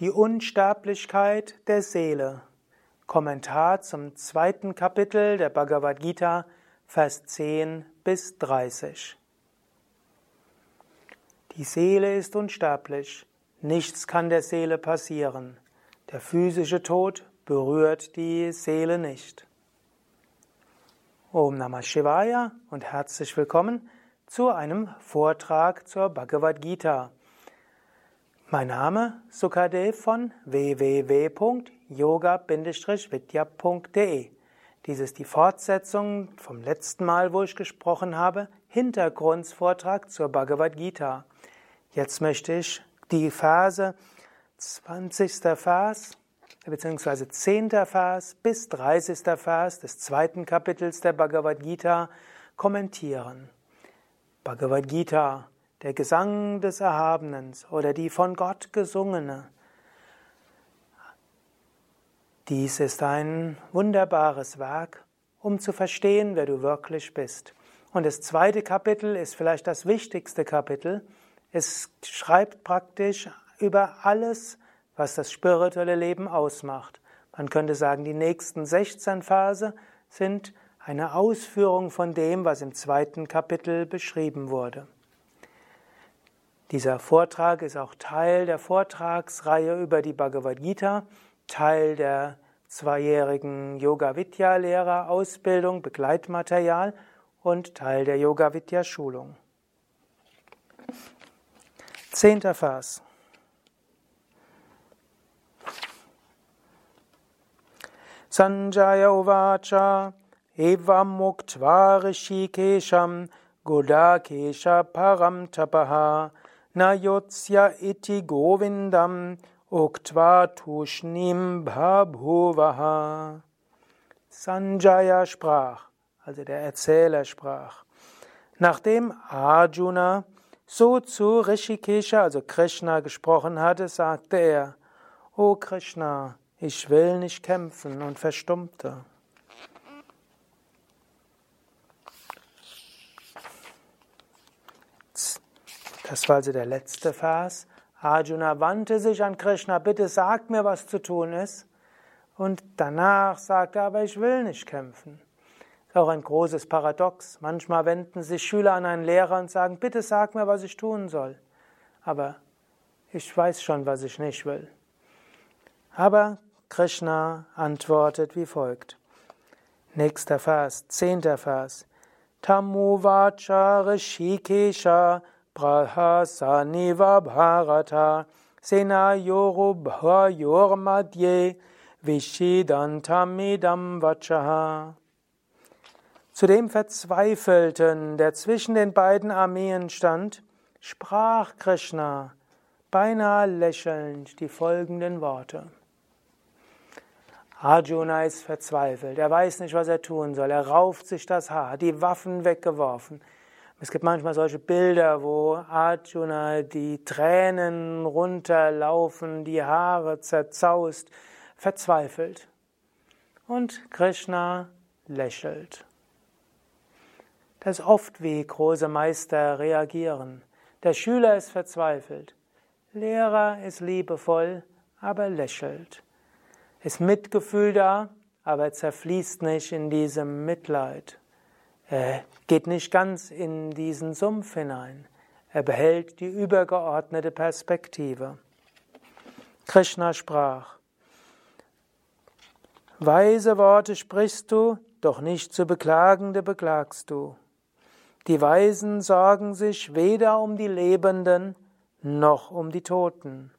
Die Unsterblichkeit der Seele. Kommentar zum zweiten Kapitel der Bhagavad Gita, Vers 10 bis 30. Die Seele ist unsterblich. Nichts kann der Seele passieren. Der physische Tod berührt die Seele nicht. Om Namah Shivaya und herzlich willkommen zu einem Vortrag zur Bhagavad Gita. Mein Name Sukadev von www.yoga-vidya.de. Dies ist die Fortsetzung vom letzten Mal, wo ich gesprochen habe, Hintergrundsvortrag zur Bhagavad Gita. Jetzt möchte ich die Verse 20. Vers bzw. 10. Vers bis 30. Vers des zweiten Kapitels der Bhagavad Gita kommentieren. Bhagavad Gita der Gesang des Erhabenen oder die von Gott gesungene. Dies ist ein wunderbares Werk, um zu verstehen, wer du wirklich bist. Und das zweite Kapitel ist vielleicht das wichtigste Kapitel. Es schreibt praktisch über alles, was das spirituelle Leben ausmacht. Man könnte sagen, die nächsten 16 Verse sind eine Ausführung von dem, was im zweiten Kapitel beschrieben wurde. Dieser Vortrag ist auch Teil der Vortragsreihe über die Bhagavad Gita, Teil der zweijährigen Yoga Vidya Lehrer Ausbildung, Begleitmaterial und Teil der Yoga Vidya Schulung. Zehnter Vers. Sanjaya Uvacha Evam Muktva Rishikesham Godakesha Param Tapaha Nayotsya iti Govindam uktva tushnim bhabhuvaha. Sanjaya sprach, also der Erzähler sprach, nachdem Arjuna so zu Rishikesha, also Krishna, gesprochen hatte, sagte er, O Krishna, ich will nicht kämpfen und verstummte. Das war also der letzte Vers. Arjuna wandte sich an Krishna, bitte sag mir, was zu tun ist. Und danach sagte er, aber ich will nicht kämpfen. Das ist auch ein großes Paradox. Manchmal wenden sich Schüler an einen Lehrer und sagen, bitte sag mir, was ich tun soll. Aber ich weiß schon, was ich nicht will. Aber Krishna antwortet wie folgt. Nächster Vers, zehnter Vers. Tamuvacha Rishikesha Prahasaniva Bharata Senayorubhayormadye Vishidantamidam Vachaha. Zu dem Verzweifelten, der zwischen den beiden Armeen stand, sprach Krishna, beinahe lächelnd, die folgenden Worte. Arjuna ist verzweifelt, er weiß nicht, was er tun soll, er rauft sich das Haar, die Waffen weggeworfen. Es gibt manchmal solche Bilder, wo Arjuna die Tränen runterlaufen, die Haare zerzaust, verzweifelt. Und Krishna lächelt. Das ist oft, wie große Meister reagieren. Der Schüler ist verzweifelt. Lehrer ist liebevoll, aber lächelt. Ist Mitgefühl da, aber zerfließt nicht in diesem Mitleid. Er geht nicht ganz in diesen Sumpf hinein. Er behält die übergeordnete Perspektive. Krishna sprach, Weise Worte sprichst du, doch nicht zu beklagende beklagst du. Die Weisen sorgen sich weder um die Lebenden noch um die Toten.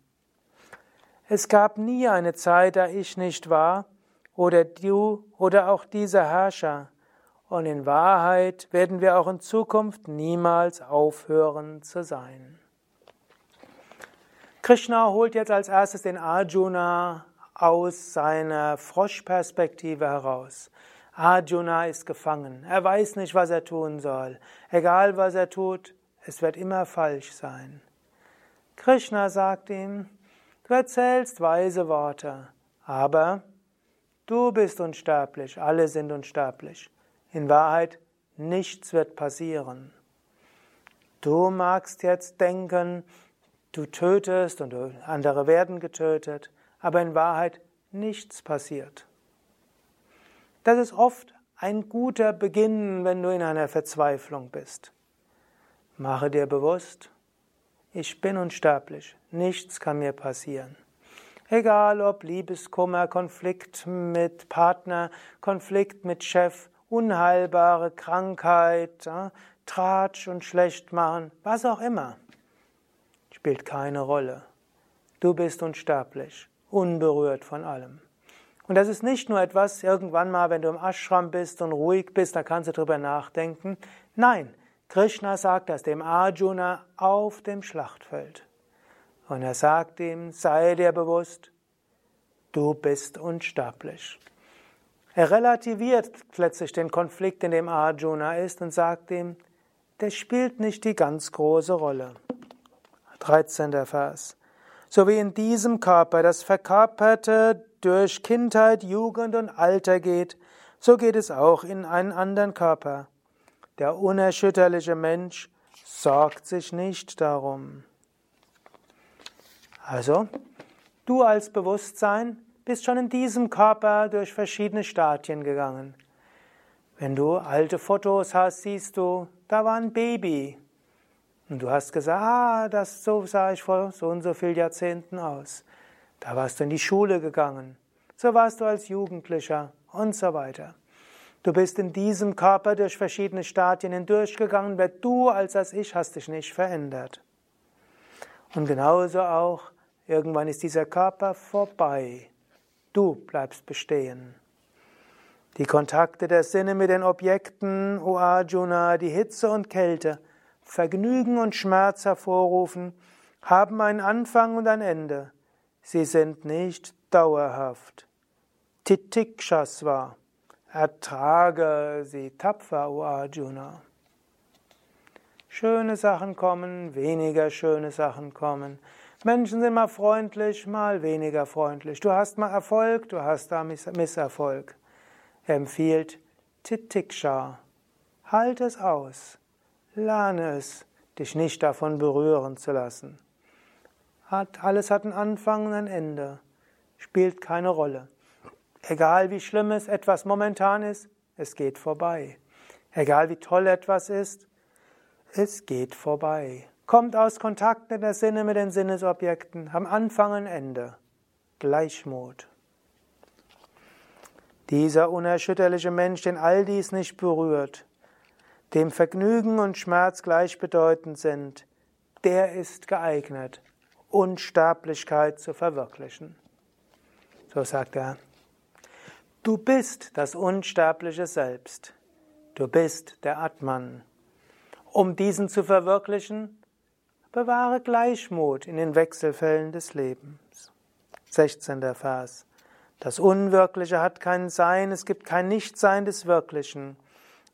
Es gab nie eine Zeit, da ich nicht war, oder du oder auch dieser Herrscher, und in Wahrheit werden wir auch in Zukunft niemals aufhören zu sein. Krishna holt jetzt als erstes den Arjuna aus seiner Froschperspektive heraus. Arjuna ist gefangen. Er weiß nicht, was er tun soll. Egal, was er tut, es wird immer falsch sein. Krishna sagt ihm, du erzählst weise Worte, aber du bist unsterblich, alle sind unsterblich. In Wahrheit, nichts wird passieren. Du magst jetzt denken, du tötest und andere werden getötet, aber in Wahrheit nichts passiert. Das ist oft ein guter Beginn, wenn du in einer Verzweiflung bist. Mache dir bewusst, ich bin unsterblich, nichts kann mir passieren. Egal ob Liebeskummer, Konflikt mit Partner, Konflikt mit Chef, unheilbare Krankheit, Tratsch und schlecht machen, was auch immer, spielt keine Rolle. Du bist unsterblich, unberührt von allem. Und das ist nicht nur etwas, irgendwann mal, wenn du im Ashram bist und ruhig bist, da kannst du drüber nachdenken. Nein, Krishna sagt das dem Arjuna auf dem Schlachtfeld. Und er sagt ihm, sei dir bewusst, du bist unsterblich. Er relativiert plötzlich den Konflikt, in dem Arjuna ist, und sagt ihm, der spielt nicht die ganz große Rolle. 13. Vers. So wie in diesem Körper das Verkörperte durch Kindheit, Jugend und Alter geht, so geht es auch in einen anderen Körper. Der unerschütterliche Mensch sorgt sich nicht darum. Also, du als Bewusstsein bist schon in diesem Körper durch verschiedene Stadien gegangen. Wenn du alte Fotos hast, siehst du, da war ein Baby. Und du hast gesagt, ah, das so sah ich vor so und so vielen Jahrzehnten aus. Da warst du in die Schule gegangen. So warst du als Jugendlicher und so weiter. Du bist in diesem Körper durch verschiedene Stadien hindurchgegangen, wer du als das Ich hast dich nicht verändert. Und genauso auch Irgendwann ist dieser Körper vorbei. Du bleibst bestehen. Die Kontakte der Sinne mit den Objekten, O Arjuna, die Hitze und Kälte, Vergnügen und Schmerz hervorrufen, haben einen Anfang und ein Ende. Sie sind nicht dauerhaft. Titikshasva. Ertrage sie tapfer, O Arjuna. Schöne Sachen kommen, weniger schöne Sachen kommen. Menschen sind mal freundlich, mal weniger freundlich. Du hast mal Erfolg, du hast da Misserfolg. Er empfiehlt Titiksha. Halt es aus. Lerne es, dich nicht davon berühren zu lassen. Hat, alles hat einen Anfang und ein Ende. Spielt keine Rolle. Egal wie schlimm es etwas momentan ist, es geht vorbei. Egal wie toll etwas ist, es geht vorbei kommt aus Kontakten der Sinne mit den Sinnesobjekten, am Anfang und Ende. Gleichmut. Dieser unerschütterliche Mensch, den all dies nicht berührt, dem Vergnügen und Schmerz gleichbedeutend sind, der ist geeignet, Unsterblichkeit zu verwirklichen. So sagt er. Du bist das unsterbliche Selbst. Du bist der Atman. Um diesen zu verwirklichen, Bewahre Gleichmut in den Wechselfällen des Lebens. 16. Vers. Das Unwirkliche hat kein Sein, es gibt kein Nichtsein des Wirklichen.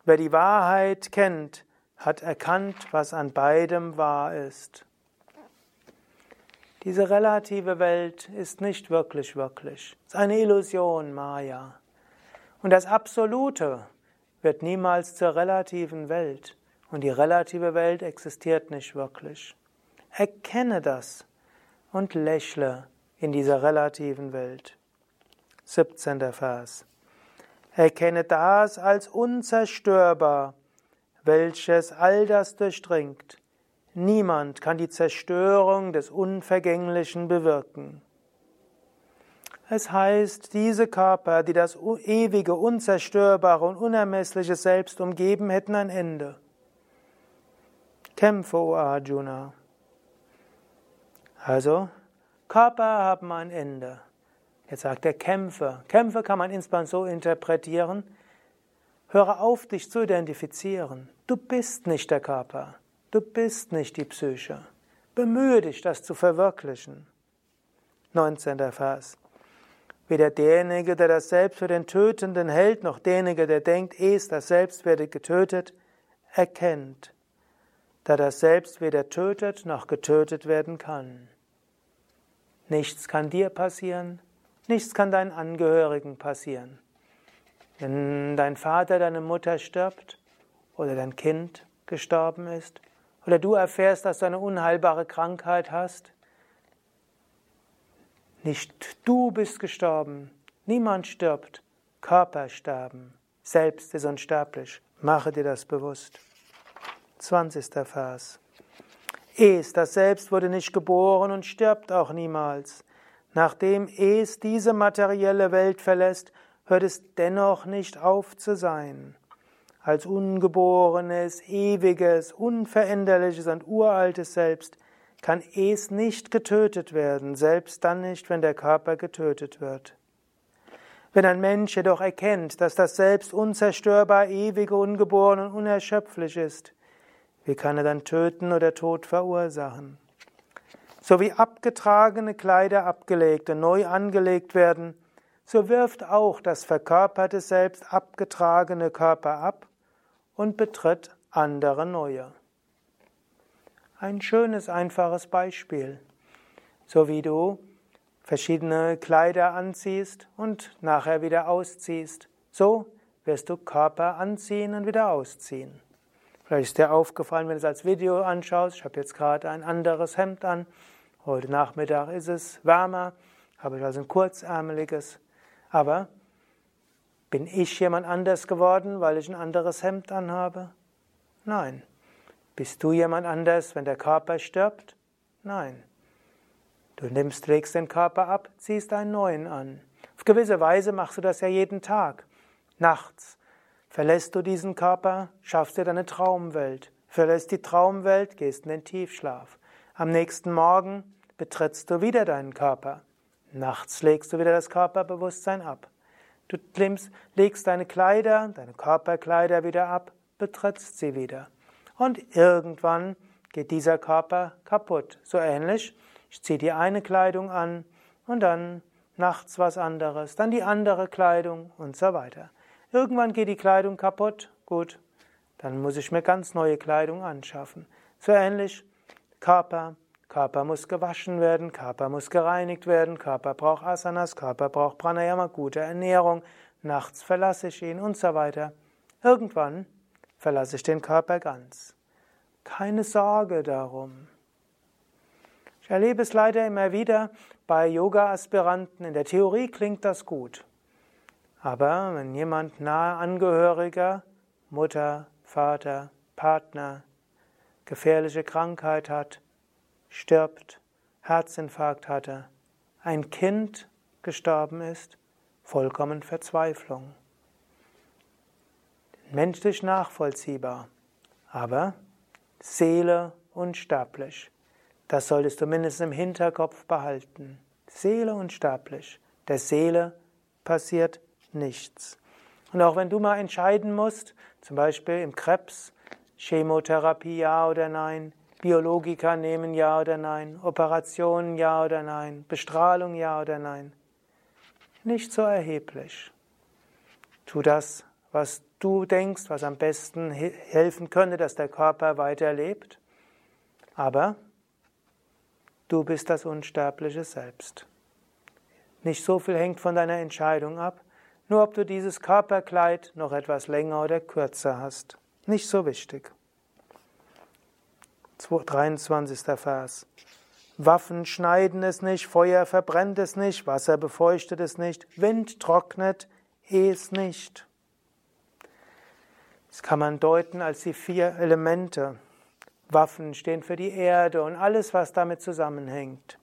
Wer die Wahrheit kennt, hat erkannt, was an beidem wahr ist. Diese relative Welt ist nicht wirklich wirklich. Es ist eine Illusion, Maya. Und das Absolute wird niemals zur relativen Welt. Und die relative Welt existiert nicht wirklich. Erkenne das und lächle in dieser relativen Welt. 17. Vers. Erkenne das als unzerstörbar, welches all das durchdringt. Niemand kann die Zerstörung des Unvergänglichen bewirken. Es heißt, diese Körper, die das ewige, unzerstörbare und unermessliche Selbst umgeben, hätten ein Ende. Kämpfe, O Arjuna. Also, Körper haben ein Ende. Jetzt sagt er Kämpfe. Kämpfe kann man insbesondere so interpretieren. Höre auf, dich zu identifizieren. Du bist nicht der Körper. Du bist nicht die Psyche. Bemühe dich, das zu verwirklichen. 19. Vers. Weder derjenige, der das Selbst für den Tötenden hält, noch derjenige, der denkt, es, das Selbst werde getötet, erkennt, da das Selbst weder tötet noch getötet werden kann. Nichts kann dir passieren, nichts kann deinen Angehörigen passieren. Wenn dein Vater, deine Mutter stirbt oder dein Kind gestorben ist, Oder du erfährst, dass du eine unheilbare Krankheit hast. Nicht du bist gestorben, niemand stirbt, Körper sterben, selbst ist unsterblich. Mache dir das bewusst. 20. Vers. Es, das Selbst wurde nicht geboren und stirbt auch niemals. Nachdem es diese materielle Welt verlässt, hört es dennoch nicht auf zu sein. Als ungeborenes, ewiges, unveränderliches und uraltes Selbst kann es nicht getötet werden, selbst dann nicht, wenn der Körper getötet wird. Wenn ein Mensch jedoch erkennt, dass das Selbst unzerstörbar, ewig, ungeboren und unerschöpflich ist, wie kann er dann töten oder Tod verursachen? So wie abgetragene Kleider abgelegt und neu angelegt werden, so wirft auch das verkörperte Selbst abgetragene Körper ab und betritt andere neue. Ein schönes, einfaches Beispiel. So wie du verschiedene Kleider anziehst und nachher wieder ausziehst, so wirst du Körper anziehen und wieder ausziehen. Vielleicht ist dir aufgefallen, wenn du es als Video anschaust, ich habe jetzt gerade ein anderes Hemd an, heute Nachmittag ist es wärmer, habe ich also ein kurzärmeliges, aber bin ich jemand anders geworden, weil ich ein anderes Hemd anhabe? Nein. Bist du jemand anders, wenn der Körper stirbt? Nein. Du nimmst, legst den Körper ab, ziehst einen neuen an. Auf gewisse Weise machst du das ja jeden Tag. Nachts verlässt du diesen Körper, schaffst dir deine Traumwelt. Verlässt die Traumwelt, gehst in den Tiefschlaf. Am nächsten Morgen betrittst du wieder deinen Körper. Nachts legst du wieder das Körperbewusstsein ab. Du legst deine Kleider, deine Körperkleider wieder ab, betrittst sie wieder. Und irgendwann geht dieser Körper kaputt. So ähnlich, ich ziehe die eine Kleidung an und dann nachts was anderes, dann die andere Kleidung und so weiter. Irgendwann geht die Kleidung kaputt, gut, dann muss ich mir ganz neue Kleidung anschaffen. So ähnlich, Körper, Körper muss gewaschen werden, Körper muss gereinigt werden, Körper braucht Asanas, Körper braucht Pranayama, gute Ernährung, nachts verlasse ich ihn und so weiter. Irgendwann verlasse ich den Körper ganz. Keine Sorge darum. Ich erlebe es leider immer wieder bei Yoga-Aspiranten. In der Theorie klingt das gut. Aber wenn jemand nahe Angehöriger, Mutter, Vater, Partner, gefährliche Krankheit hat, stirbt, Herzinfarkt hatte, ein Kind gestorben ist, vollkommen Verzweiflung. Menschlich nachvollziehbar, aber Seele unsterblich. Das solltest du mindestens im Hinterkopf behalten. Seele unsterblich. Der Seele passiert nichts. Und auch wenn du mal entscheiden musst, zum Beispiel im Krebs, Chemotherapie ja oder nein, Biologika nehmen, ja oder nein? Operationen, ja oder nein? Bestrahlung, ja oder nein? Nicht so erheblich. Tu das, was du denkst, was am besten helfen könnte, dass der Körper weiterlebt. Aber du bist das unsterbliche Selbst. Nicht so viel hängt von deiner Entscheidung ab, nur ob du dieses Körperkleid noch etwas länger oder kürzer hast. Nicht so wichtig. 23. Vers. Waffen schneiden es nicht, Feuer verbrennt es nicht, Wasser befeuchtet es nicht, Wind trocknet es nicht. Das kann man deuten als die vier Elemente. Waffen stehen für die Erde und alles, was damit zusammenhängt.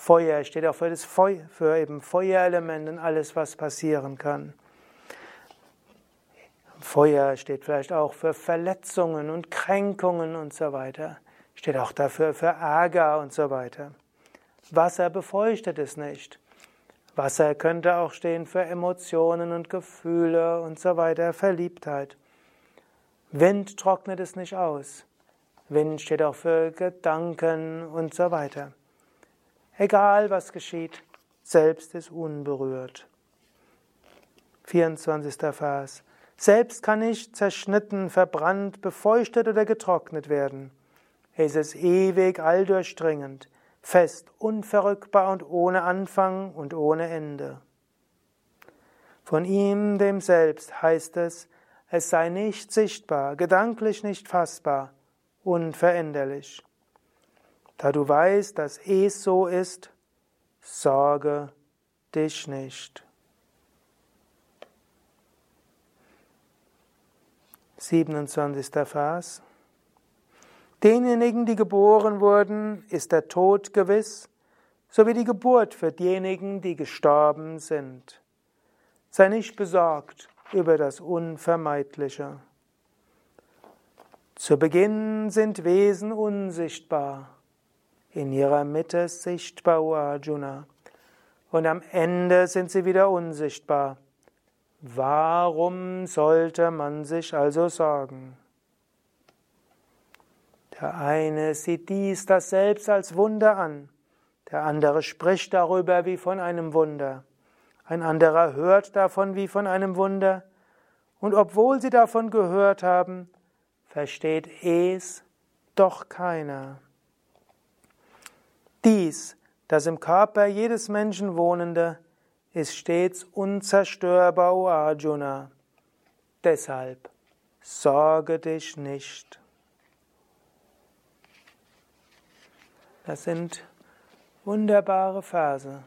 Feuer steht auch für das Feuer, für eben Feuerelement und alles, was passieren kann. Feuer steht vielleicht auch für Verletzungen und Kränkungen und so weiter. Steht auch dafür für Ärger und so weiter. Wasser befeuchtet es nicht. Wasser könnte auch stehen für Emotionen und Gefühle und so weiter, Verliebtheit. Wind trocknet es nicht aus. Wind steht auch für Gedanken und so weiter. Egal was geschieht, selbst ist unberührt. 24. Vers. Selbst kann nicht zerschnitten, verbrannt, befeuchtet oder getrocknet werden. Es ist ewig alldurchdringend, fest, unverrückbar und ohne Anfang und ohne Ende. Von ihm, dem Selbst, heißt es, es sei nicht sichtbar, gedanklich nicht fassbar unveränderlich. Da du weißt, dass es so ist, sorge dich nicht. 27. Vers. Denjenigen, die geboren wurden, ist der Tod gewiss, so wie die Geburt für diejenigen, die gestorben sind. Sei nicht besorgt über das Unvermeidliche. Zu Beginn sind Wesen unsichtbar, in ihrer Mitte sichtbar, Arjuna, und am Ende sind sie wieder unsichtbar. Warum sollte man sich also sorgen? Der eine sieht dies, das selbst als Wunder an, der andere spricht darüber wie von einem Wunder. Ein anderer hört davon wie von einem Wunder, und obwohl sie davon gehört haben, versteht es doch keiner. Dies, das im Körper jedes Menschen wohnende, ist stets unzerstörbar, O Arjuna. Deshalb sorge dich nicht. Das sind wunderbare Verse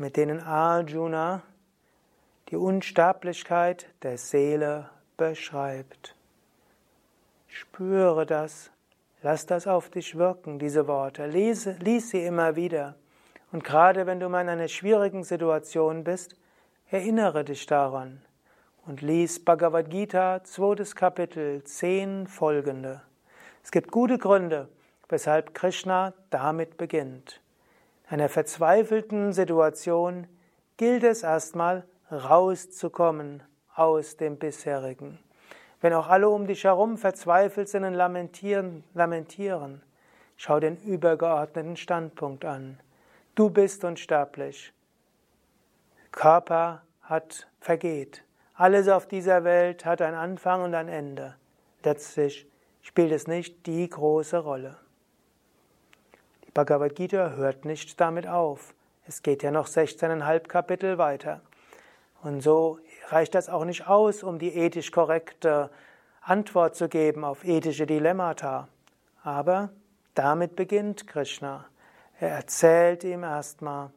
mit denen Arjuna die Unsterblichkeit der Seele beschreibt. Spüre das, lass das auf dich wirken, diese Worte, lies, lies sie immer wieder. Und gerade wenn du mal in einer schwierigen Situation bist, erinnere dich daran und lies Bhagavad Gita, zweites Kapitel, zehn folgende. Es gibt gute Gründe, weshalb Krishna damit beginnt einer verzweifelten Situation gilt es erstmal rauszukommen aus dem bisherigen. Wenn auch alle um dich herum verzweifelt sind und lamentieren, lamentieren, schau den übergeordneten Standpunkt an. Du bist unsterblich. Körper hat vergeht. Alles auf dieser Welt hat einen Anfang und ein Ende. Letztlich spielt es nicht die große Rolle. Bhagavad Gita hört nicht damit auf. Es geht ja noch 16,5 Kapitel weiter. Und so reicht das auch nicht aus, um die ethisch korrekte Antwort zu geben auf ethische Dilemmata. Aber damit beginnt Krishna. Er erzählt ihm erstmal,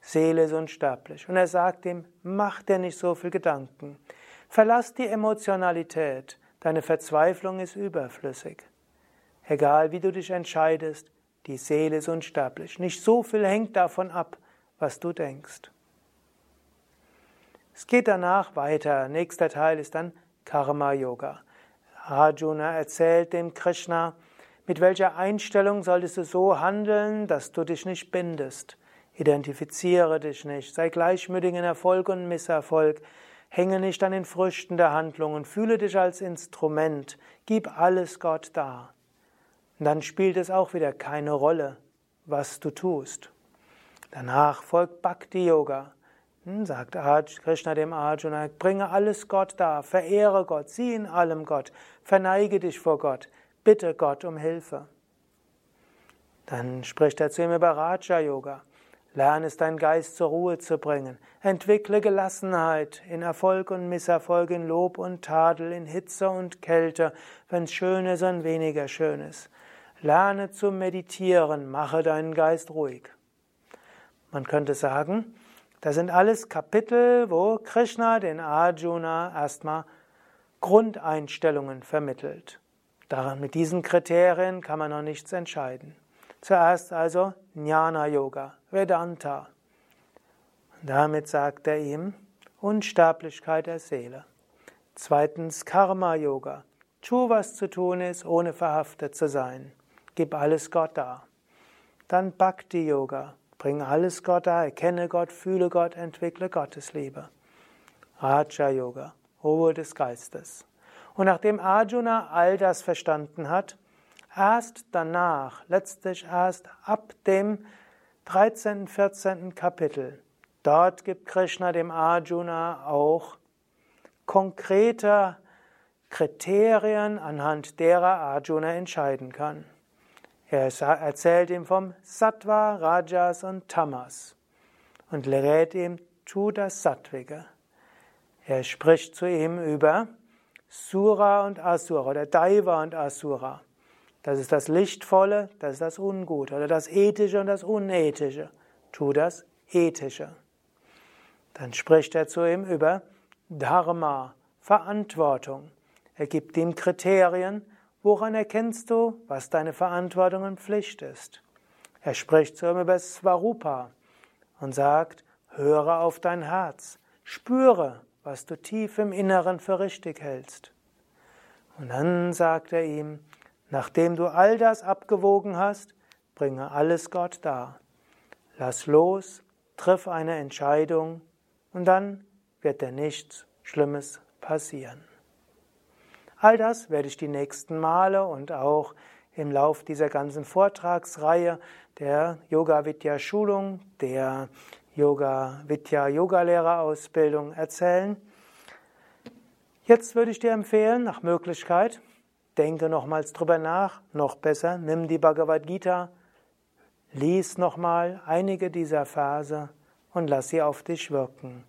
Seele ist unsterblich. Und er sagt ihm, mach dir nicht so viel Gedanken. Verlass die Emotionalität. Deine Verzweiflung ist überflüssig. Egal wie du dich entscheidest, die Seele ist unsterblich. Nicht so viel hängt davon ab, was du denkst. Es geht danach weiter. Nächster Teil ist dann Karma Yoga. Arjuna erzählt dem Krishna, mit welcher Einstellung solltest du so handeln, dass du dich nicht bindest. Identifiziere dich nicht, sei gleichmütig in Erfolg und Misserfolg, hänge nicht an den Früchten der Handlungen, fühle dich als Instrument, gib alles Gott dar. Und dann spielt es auch wieder keine Rolle, was du tust. Danach folgt Bhakti Yoga. Sagt Krishna dem Arjuna, bringe alles Gott dar, verehre Gott, sieh in allem Gott, verneige dich vor Gott, bitte Gott um Hilfe. Dann spricht er zu ihm über Raja Yoga. Lerne es, deinen Geist zur Ruhe zu bringen. Entwickle Gelassenheit in Erfolg und Misserfolg, in Lob und Tadel, in Hitze und Kälte, wenn es schön ist und weniger schön ist. Lerne zu meditieren, mache deinen Geist ruhig. Man könnte sagen, das sind alles Kapitel, wo Krishna den Arjuna erstmal Grundeinstellungen vermittelt. Daran, mit diesen Kriterien kann man noch nichts entscheiden. Zuerst also Jnana Yoga, Vedanta. Damit sagt er ihm Unsterblichkeit der Seele. Zweitens Karma Yoga. Tu, was zu tun ist, ohne verhaftet zu sein. Gib alles Gott dar. Dann Bhakti Yoga. Bring alles Gott dar, erkenne Gott, fühle Gott, entwickle Gottesliebe. Raja Yoga. Ruhe des Geistes. Und nachdem Arjuna all das verstanden hat, erst danach, letztlich erst ab dem 13., 14. Kapitel, dort gibt Krishna dem Arjuna auch konkrete Kriterien, anhand derer Arjuna entscheiden kann. Er erzählt ihm vom Sattva, Rajas und Tamas und rät ihm, tu das Sattvige. Er spricht zu ihm über Sura und Asura oder Daiva und Asura. Das ist das Lichtvolle, das ist das Ungute. Oder das Ethische und das Unethische. Tu das Ethische. Dann spricht er zu ihm über Dharma, Verantwortung. Er gibt ihm Kriterien, woran erkennst du, was deine Verantwortung und Pflicht ist. Er spricht zu ihm über Svarupa und sagt, höre auf dein Herz, spüre, was du tief im Inneren für richtig hältst. Und dann sagt er ihm, nachdem du all das abgewogen hast, bringe alles Gott dar. Lass los, triff eine Entscheidung und dann wird dir nichts Schlimmes passieren. All das werde ich die nächsten Male und auch im Lauf dieser ganzen Vortragsreihe der Yoga Vidya Schulung, der Yoga Vidya Yogalehrerausbildung erzählen. Jetzt würde ich dir empfehlen, nach Möglichkeit, denke nochmals drüber nach, noch besser, nimm die Bhagavad Gita, lies nochmal einige dieser Verse und lass sie auf dich wirken.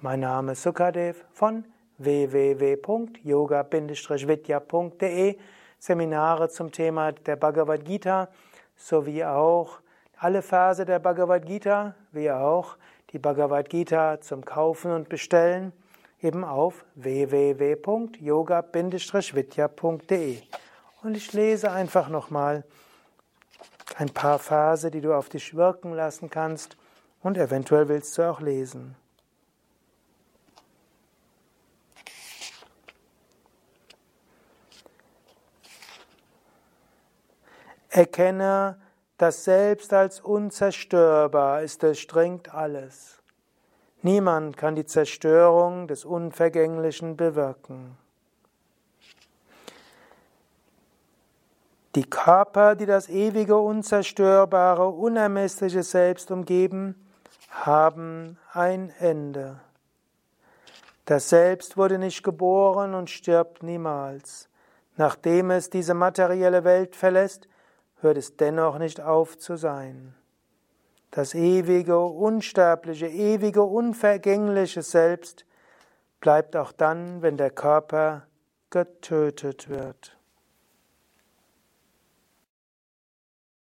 Mein Name ist Sukadev von www.yoga-vidya.de Seminare zum Thema der Bhagavad Gita sowie auch alle Verse der Bhagavad Gita, wie auch die Bhagavad Gita zum Kaufen und Bestellen eben auf www.yoga-vidya.de. Und ich lese einfach nochmal ein paar Verse, die du auf dich wirken lassen kannst und eventuell willst du auch lesen. Erkenne, dass selbst als unzerstörbar ist, durchdringt alles. Niemand kann die Zerstörung des Unvergänglichen bewirken. Die Körper, die das ewige, unzerstörbare, unermessliche Selbst umgeben, haben ein Ende. Das Selbst wurde nicht geboren und stirbt niemals. Nachdem es diese materielle Welt verlässt, hört es dennoch nicht auf zu sein. Das ewige, unsterbliche, ewige, unvergängliche Selbst bleibt auch dann, wenn der Körper getötet wird.